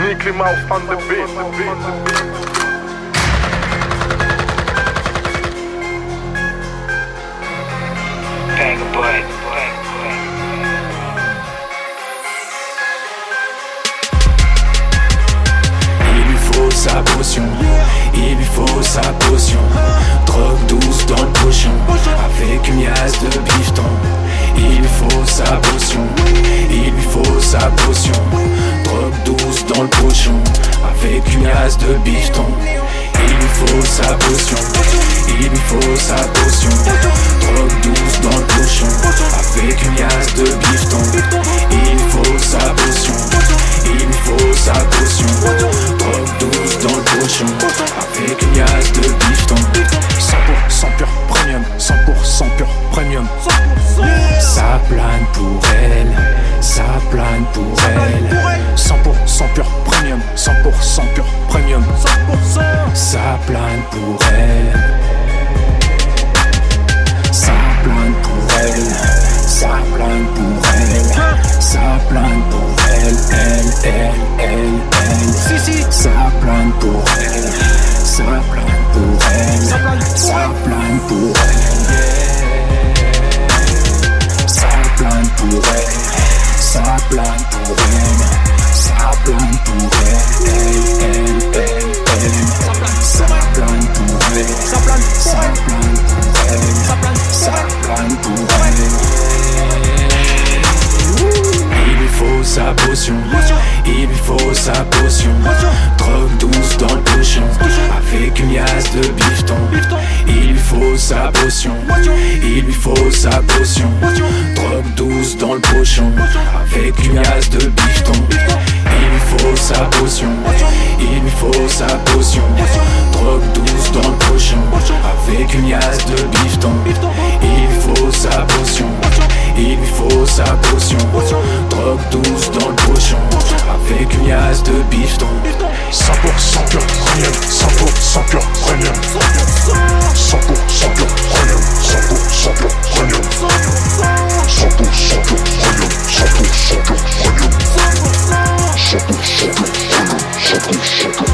Nicky Mouse on the beat. Bang a boy. Il lui faut sa potion, il lui faut sa potion. Il faut sa potion, il faut sa potion. Drogue douce dans le pochon, avec une liasse de bifton. Il faut sa potion, il faut sa potion. Drogue douce dans le pochon, avec une liasse de bifton. 100% pur premium, 100% pur premium. Ça plane pour elle, ça plane pour elle. Plane pour elle. Ça plane pour elle, ça plane pour elle, ça plane pour elle, elle, elle, elle, elle. Ça plane pour elle, ça plane pour elle, ça plane pour elle. Sa potion. Drogue douce dans le pochon, avec une liasse de bifton. Il faut sa potion, il faut sa potion. Drogue douce dans le pochon, avec une liasse de bifton. Il faut sa potion, il faut sa potion. Techno Show.